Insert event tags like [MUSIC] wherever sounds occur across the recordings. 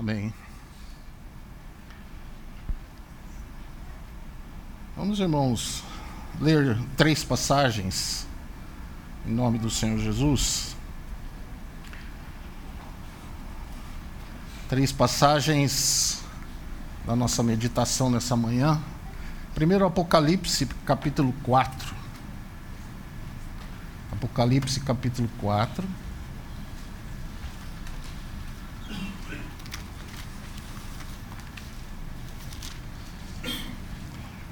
Amém. Vamos, irmãos, ler três passagens em nome do Senhor Jesus. Três passagens da nossa meditação nessa manhã. Primeiro, Apocalipse, capítulo 4. Apocalipse, capítulo 4.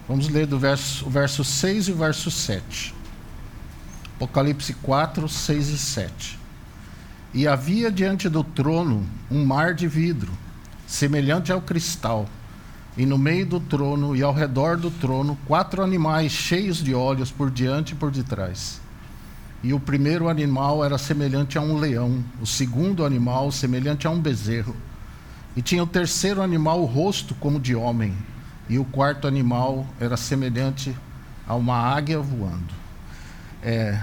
Vamos ler do verso, o verso 6 e o verso 7. Apocalipse 4, 6 e 7. E havia diante do trono um mar de vidro, semelhante ao cristal, e no meio do trono e ao redor do trono quatro animais cheios de olhos por diante e por detrás. E o primeiro animal era semelhante a um leão, o segundo animal semelhante a um bezerro, e tinha o terceiro animal o rosto como de homem e o quarto animal era semelhante a uma águia voando. É,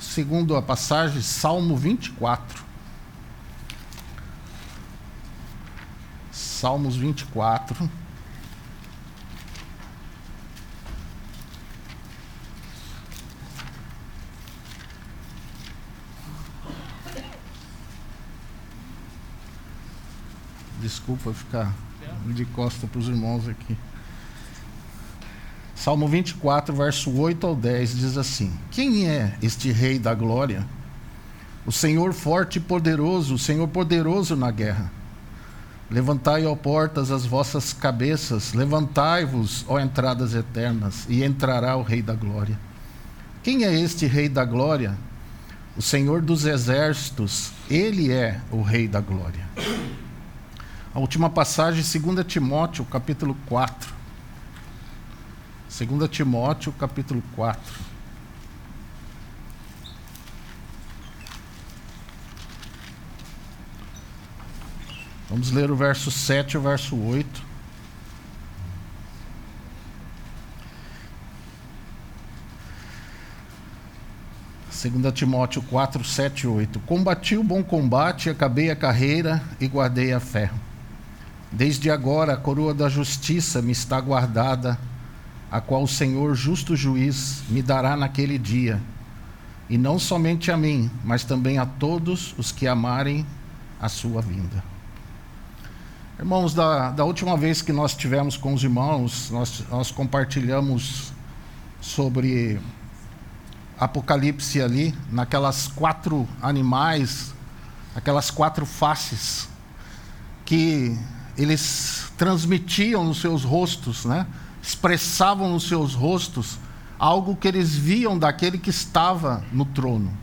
segundo a passagem, Salmo 24. Salmos 24. Desculpa ficar de costa para os irmãos aqui. Salmo 24, verso 8 ao 10 diz assim: Quem é este Rei da glória? O Senhor forte e poderoso, o Senhor poderoso na guerra. Levantai, ó portas, as vossas cabeças, levantai-vos, ó entradas eternas, e entrará o Rei da glória. Quem é este Rei da glória? O Senhor dos exércitos, ele é o Rei da glória. A última passagem, 2 Timóteo, capítulo 4. 2 Timóteo, capítulo 4. Vamos ler o verso 7 e o verso 8. Segunda Timóteo 4, 7 e 8. Combati o bom combate, acabei a carreira e guardei a fé. Desde agora a coroa da justiça me está guardada a qual o Senhor, justo juiz, me dará naquele dia, e não somente a mim, mas também a todos os que amarem a sua vinda. Irmãos, da, da última vez que nós tivemos com os irmãos, nós, nós compartilhamos sobre Apocalipse ali, naquelas quatro animais, aquelas quatro faces que eles transmitiam nos seus rostos, né? Expressavam nos seus rostos algo que eles viam daquele que estava no trono.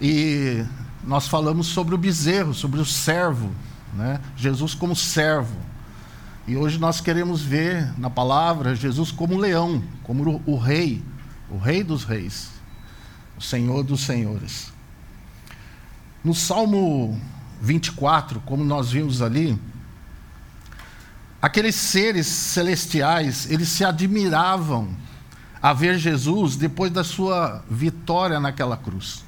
E nós falamos sobre o bezerro, sobre o servo, né? Jesus como servo. E hoje nós queremos ver na palavra Jesus como leão, como o, rei, o rei dos reis, o senhor dos senhores. No Salmo 24, como nós vimos ali, Aqueles seres celestiais, eles se admiravam a ver Jesus depois da sua vitória naquela cruz.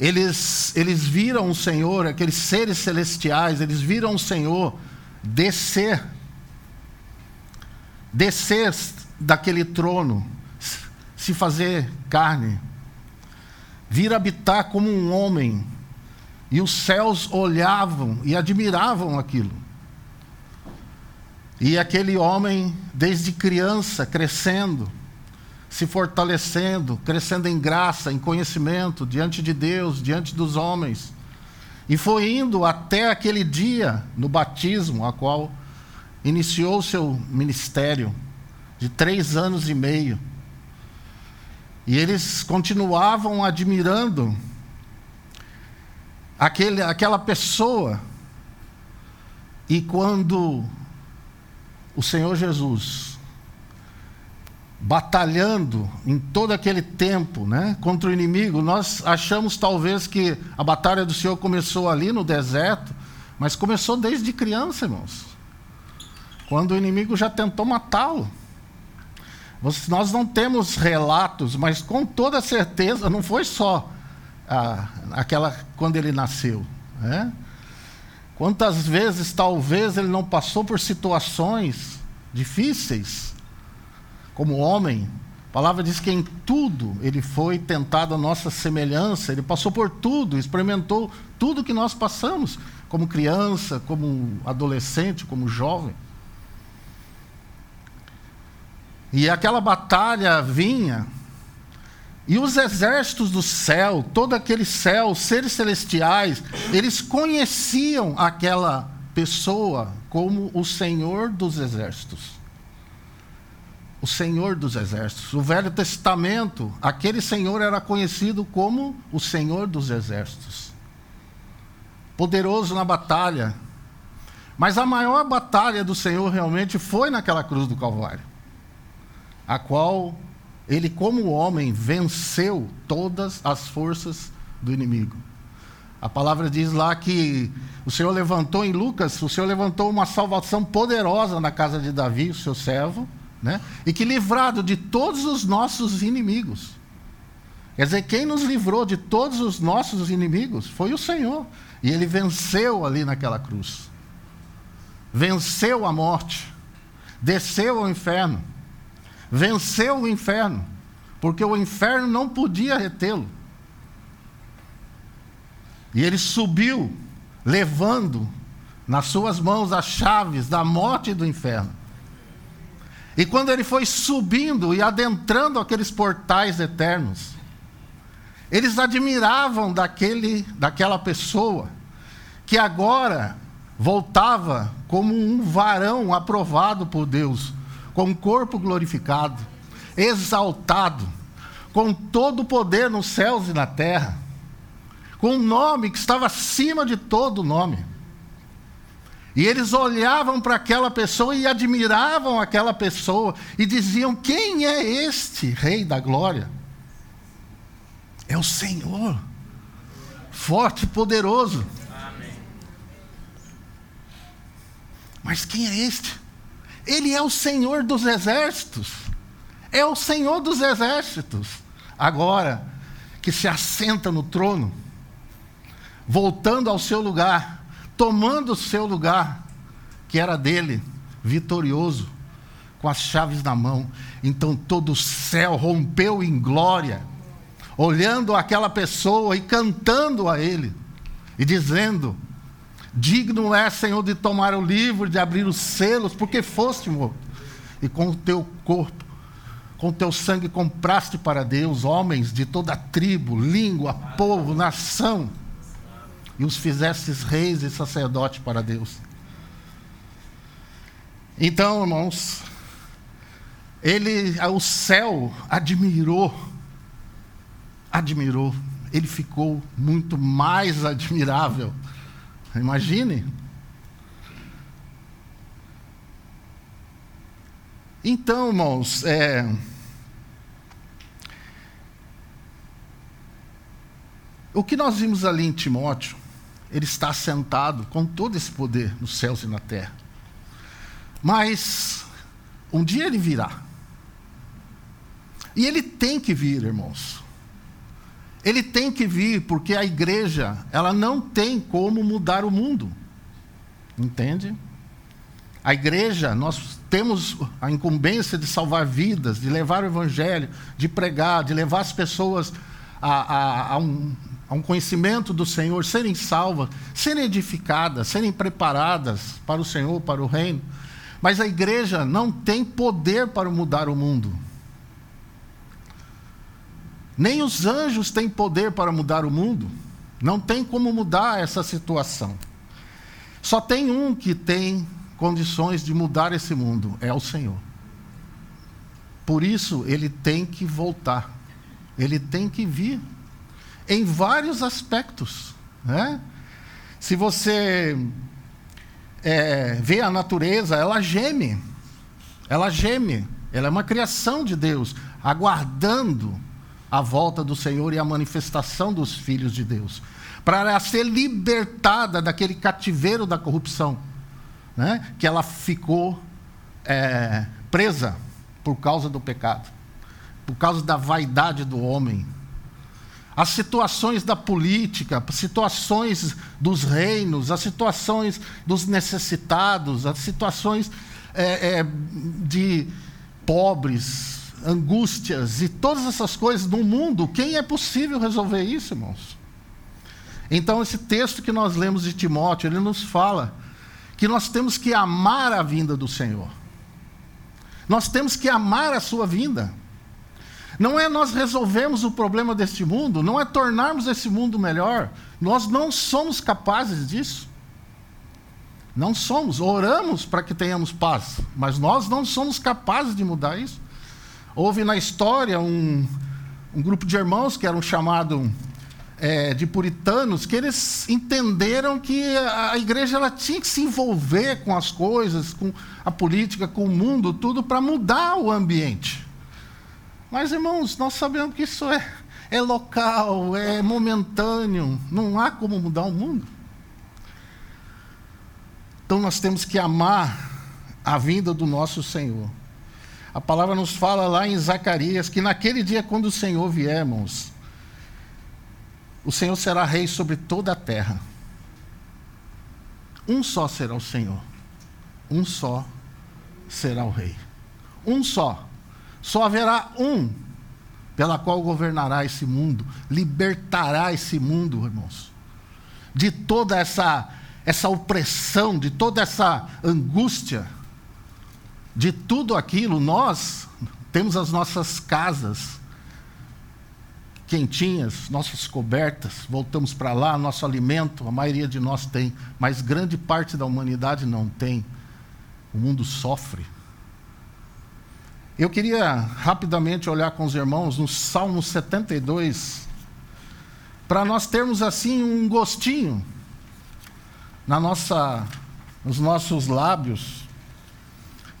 Eles, eles viram o Senhor, aqueles seres celestiais, eles viram o Senhor descer, descer daquele trono, se fazer carne, vir habitar como um homem, e os céus olhavam e admiravam aquilo. E aquele homem, desde criança, crescendo, se fortalecendo, crescendo em graça, em conhecimento, diante de Deus, diante dos homens. E foi indo até aquele dia, no batismo, a qual iniciou seu ministério, de três anos e meio. E eles continuavam admirando aquele, aquela pessoa. E quando o Senhor Jesus batalhando em todo aquele tempo, né, contra o inimigo, nós achamos talvez que a batalha do Senhor começou ali no deserto, mas começou desde criança, irmãos. Quando o inimigo já tentou matá-lo. Nós não temos relatos, mas com toda certeza não foi só ah, aquela quando ele nasceu. Né? Quantas vezes, talvez, ele não passou por situações difíceis, como homem. A palavra diz que em tudo ele foi tentado a nossa semelhança, ele passou por tudo, experimentou tudo que nós passamos, como criança, como adolescente, como jovem. E aquela batalha vinha, e os exércitos do céu, todo aquele céu, seres celestiais, eles conheciam aquela pessoa como o Senhor dos exércitos. O Senhor dos exércitos. O Velho Testamento, aquele Senhor era conhecido como o Senhor dos exércitos. Poderoso na batalha. Mas a maior batalha do Senhor realmente foi naquela cruz do Calvário a qual ele, como homem, venceu todas as forças do inimigo. A palavra diz lá que o Senhor levantou em Lucas, o Senhor levantou uma salvação poderosa na casa de Davi, o seu servo, né? e que livrado de todos os nossos inimigos. Quer dizer, quem nos livrou de todos os nossos inimigos foi o Senhor. E ele venceu ali naquela cruz. Venceu a morte. Desceu ao inferno venceu o inferno, porque o inferno não podia retê-lo. E ele subiu, levando nas suas mãos as chaves da morte e do inferno. E quando ele foi subindo e adentrando aqueles portais eternos, eles admiravam daquele, daquela pessoa que agora voltava como um varão aprovado por Deus, com um corpo glorificado, exaltado, com todo o poder nos céus e na terra, com um nome que estava acima de todo nome. E eles olhavam para aquela pessoa e admiravam aquela pessoa e diziam: Quem é este Rei da Glória? É o Senhor, forte e poderoso. Amém. Mas quem é este? Ele é o Senhor dos exércitos. É o Senhor dos exércitos. Agora que se assenta no trono, voltando ao seu lugar, tomando o seu lugar, que era dele, vitorioso, com as chaves na mão. Então todo o céu rompeu em glória, olhando aquela pessoa e cantando a ele, e dizendo: Digno é, Senhor, de tomar o livro, de abrir os selos, porque foste morto. E com o teu corpo, com o teu sangue compraste para Deus homens de toda tribo, língua, povo, nação, e os fizestes reis e sacerdotes para Deus. Então, irmãos, ele, o céu admirou, admirou, ele ficou muito mais [LAUGHS] admirável Imagine. Então, irmãos, é, o que nós vimos ali em Timóteo, ele está sentado com todo esse poder nos céus e na terra. Mas um dia ele virá. E ele tem que vir, irmãos. Ele tem que vir porque a igreja, ela não tem como mudar o mundo. Entende? A igreja, nós temos a incumbência de salvar vidas, de levar o evangelho, de pregar, de levar as pessoas a, a, a, um, a um conhecimento do Senhor, serem salvas, serem edificadas, serem preparadas para o Senhor, para o reino. Mas a igreja não tem poder para mudar o mundo. Nem os anjos têm poder para mudar o mundo. Não tem como mudar essa situação. Só tem um que tem condições de mudar esse mundo: é o Senhor. Por isso, ele tem que voltar. Ele tem que vir. Em vários aspectos. Né? Se você é, vê a natureza, ela geme. Ela geme. Ela é uma criação de Deus, aguardando a volta do Senhor e a manifestação dos filhos de Deus, para ser libertada daquele cativeiro da corrupção, né? que ela ficou é, presa por causa do pecado, por causa da vaidade do homem. as situações da política, as situações dos reinos, as situações dos necessitados, as situações é, é, de pobres, angústias e todas essas coisas no mundo, quem é possível resolver isso, irmãos? Então, esse texto que nós lemos de Timóteo, ele nos fala que nós temos que amar a vinda do Senhor. Nós temos que amar a sua vinda. Não é nós resolvermos o problema deste mundo, não é tornarmos esse mundo melhor. Nós não somos capazes disso. Não somos. Oramos para que tenhamos paz, mas nós não somos capazes de mudar isso. Houve na história um, um grupo de irmãos que eram chamados é, de puritanos, que eles entenderam que a, a igreja ela tinha que se envolver com as coisas, com a política, com o mundo, tudo para mudar o ambiente. Mas, irmãos, nós sabemos que isso é, é local, é momentâneo, não há como mudar o mundo. Então nós temos que amar a vinda do nosso Senhor. A palavra nos fala lá em Zacarias que naquele dia, quando o Senhor vier, irmãos, o Senhor será rei sobre toda a terra. Um só será o Senhor. Um só será o rei. Um só. Só haverá um pela qual governará esse mundo, libertará esse mundo, irmãos, de toda essa essa opressão, de toda essa angústia, de tudo aquilo. Nós temos as nossas casas quentinhas, nossas cobertas, voltamos para lá, nosso alimento, a maioria de nós tem, mas grande parte da humanidade não tem. O mundo sofre. Eu queria rapidamente olhar com os irmãos no Salmo 72, para nós termos assim um gostinho na nossa, nos nossos lábios,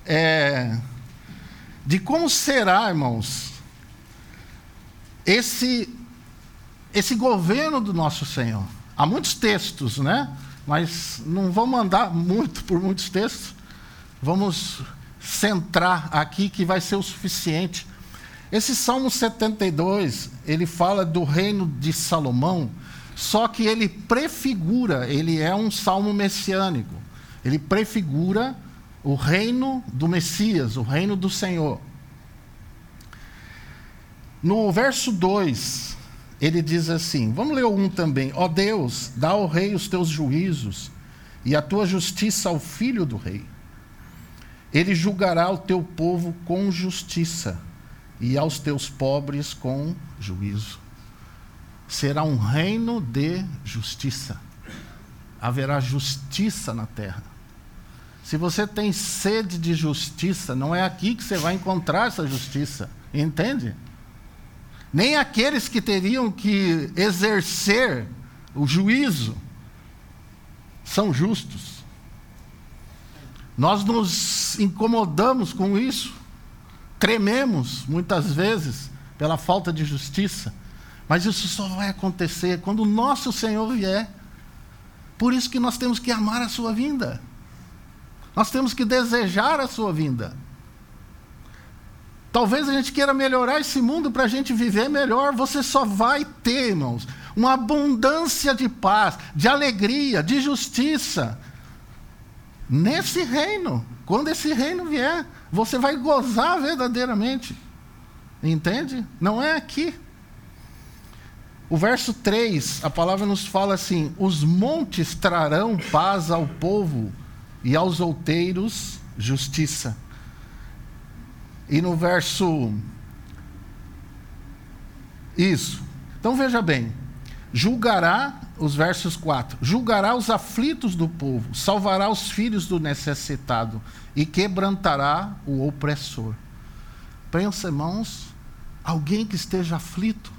é, de como será, irmãos, esse, esse governo do nosso Senhor. Há muitos textos, né? Mas não vamos andar muito por muitos textos. Vamos centrar aqui que vai ser o suficiente. Esse Salmo 72, ele fala do reino de Salomão, só que ele prefigura, ele é um salmo messiânico. Ele prefigura o reino do Messias, o reino do Senhor. No verso 2, ele diz assim: vamos ler o 1 também. Ó Deus, dá ao rei os teus juízos e a tua justiça ao filho do rei ele julgará o teu povo com justiça e aos teus pobres com juízo. Será um reino de justiça. Haverá justiça na terra. Se você tem sede de justiça, não é aqui que você vai encontrar essa justiça. Entende? Nem aqueles que teriam que exercer o juízo são justos. Nós nos incomodamos com isso, trememos muitas vezes pela falta de justiça, mas isso só vai acontecer quando o nosso Senhor vier. Por isso que nós temos que amar a sua vinda. Nós temos que desejar a sua vinda. Talvez a gente queira melhorar esse mundo para a gente viver melhor. Você só vai ter, irmãos, uma abundância de paz, de alegria, de justiça, nesse reino. Quando esse reino vier, você vai gozar verdadeiramente. Entende? Não é aqui. O verso 3, a palavra nos fala assim: Os montes trarão paz ao povo e aos outeiros justiça. E no verso. Isso. Então veja bem: julgará os versos 4: Julgará os aflitos do povo, salvará os filhos do necessitado e quebrantará o opressor. Pensa, irmãos, alguém que esteja aflito,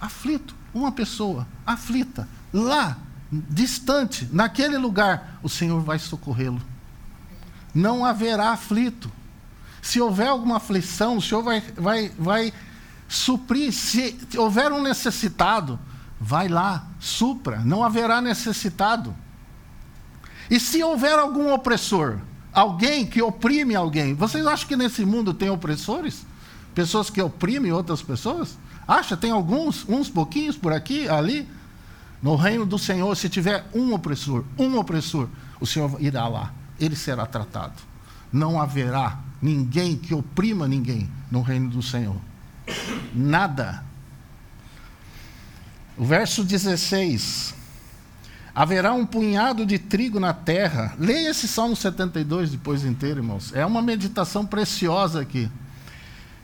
aflito, uma pessoa aflita, lá, distante, naquele lugar, o Senhor vai socorrê-lo. Não haverá aflito. Se houver alguma aflição, o Senhor vai, vai, vai suprir. Se houver um necessitado, vai lá, supra, não haverá necessitado. E se houver algum opressor, alguém que oprime alguém, vocês acham que nesse mundo tem opressores? Pessoas que oprimem outras pessoas? Acha? Tem alguns, uns pouquinhos por aqui, ali. No reino do Senhor, se tiver um opressor, um opressor, o Senhor irá lá, ele será tratado. Não haverá ninguém que oprima ninguém no reino do Senhor. Nada. O verso 16. Haverá um punhado de trigo na terra. Leia esse Salmo 72 depois inteiro, irmãos. É uma meditação preciosa aqui.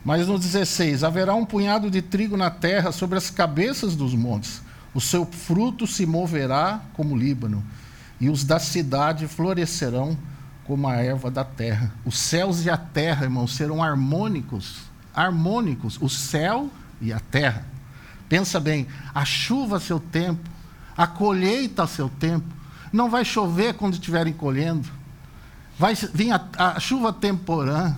Mas no 16: Haverá um punhado de trigo na terra sobre as cabeças dos montes. O seu fruto se moverá como Líbano, e os da cidade florescerão como a erva da terra. Os céus e a terra, irmãos, serão harmônicos. Harmônicos. O céu e a terra. Pensa bem: a chuva a seu tempo, a colheita a seu tempo. Não vai chover quando estiverem colhendo. Vai vir a, a chuva temporã.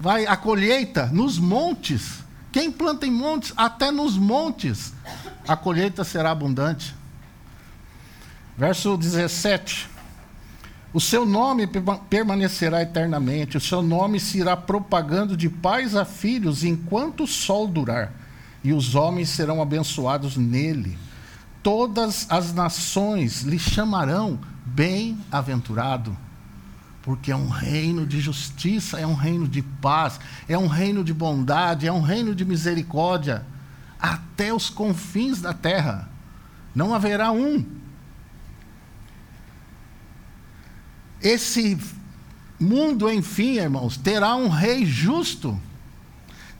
Vai a colheita nos montes. Quem planta em montes, até nos montes, a colheita será abundante. Verso 17. O seu nome permanecerá eternamente, o seu nome se irá propagando de pais a filhos enquanto o sol durar, e os homens serão abençoados nele todas as nações lhe chamarão bem-aventurado, porque é um reino de justiça, é um reino de paz, é um reino de bondade, é um reino de misericórdia, até os confins da terra. Não haverá um. Esse mundo, enfim, irmãos, terá um rei justo,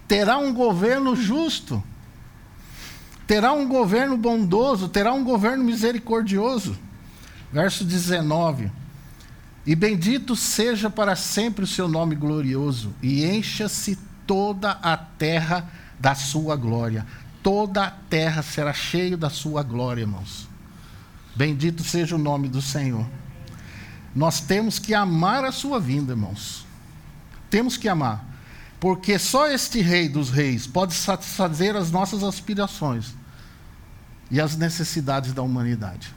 terá um governo justo terá um governo bondoso, terá um governo misericordioso. Verso 19: E bendito seja para sempre o seu nome glorioso, e encha-se toda a terra da sua glória. Toda a terra será cheia da sua glória, irmãos. Bendito seja o nome do Senhor. Nós temos que amar a sua vinda, irmãos. Temos que amar. Porque só este Rei dos Reis pode satisfazer as nossas aspirações e as necessidades da humanidade.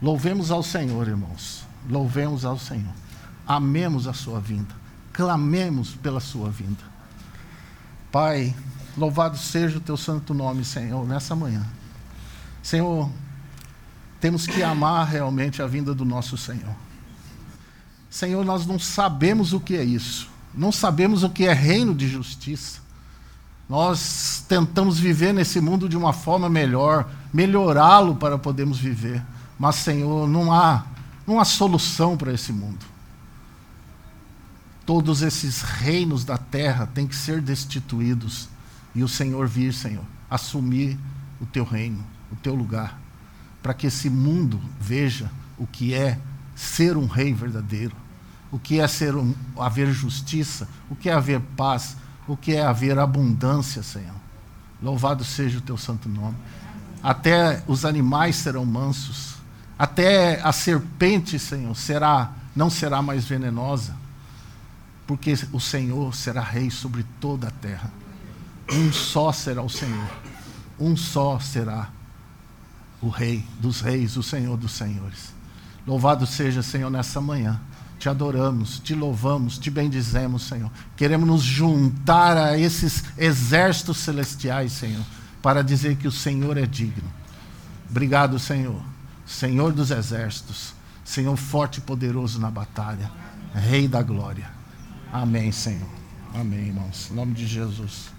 Louvemos ao Senhor, irmãos. Louvemos ao Senhor. Amemos a sua vinda. Clamemos pela sua vinda. Pai, louvado seja o teu santo nome, Senhor, nessa manhã. Senhor, temos que amar realmente a vinda do nosso Senhor. Senhor, nós não sabemos o que é isso. Não sabemos o que é reino de justiça. Nós tentamos viver nesse mundo de uma forma melhor, melhorá-lo para podermos viver. Mas, Senhor, não há, há solução para esse mundo. Todos esses reinos da terra têm que ser destituídos e o Senhor vir, Senhor, assumir o teu reino, o teu lugar, para que esse mundo veja o que é ser um rei verdadeiro o que é ser um, haver justiça, o que é haver paz, o que é haver abundância, Senhor. Louvado seja o teu santo nome. Até os animais serão mansos, até a serpente, Senhor, será não será mais venenosa, porque o Senhor será rei sobre toda a terra. Um só será o Senhor. Um só será o rei dos reis, o Senhor dos senhores. Louvado seja, Senhor, nessa manhã te adoramos, te louvamos, te bendizemos, Senhor. Queremos nos juntar a esses exércitos celestiais, Senhor, para dizer que o Senhor é digno. Obrigado, Senhor. Senhor dos exércitos, Senhor forte e poderoso na batalha, Rei da glória. Amém, Senhor. Amém, irmãos. Em nome de Jesus.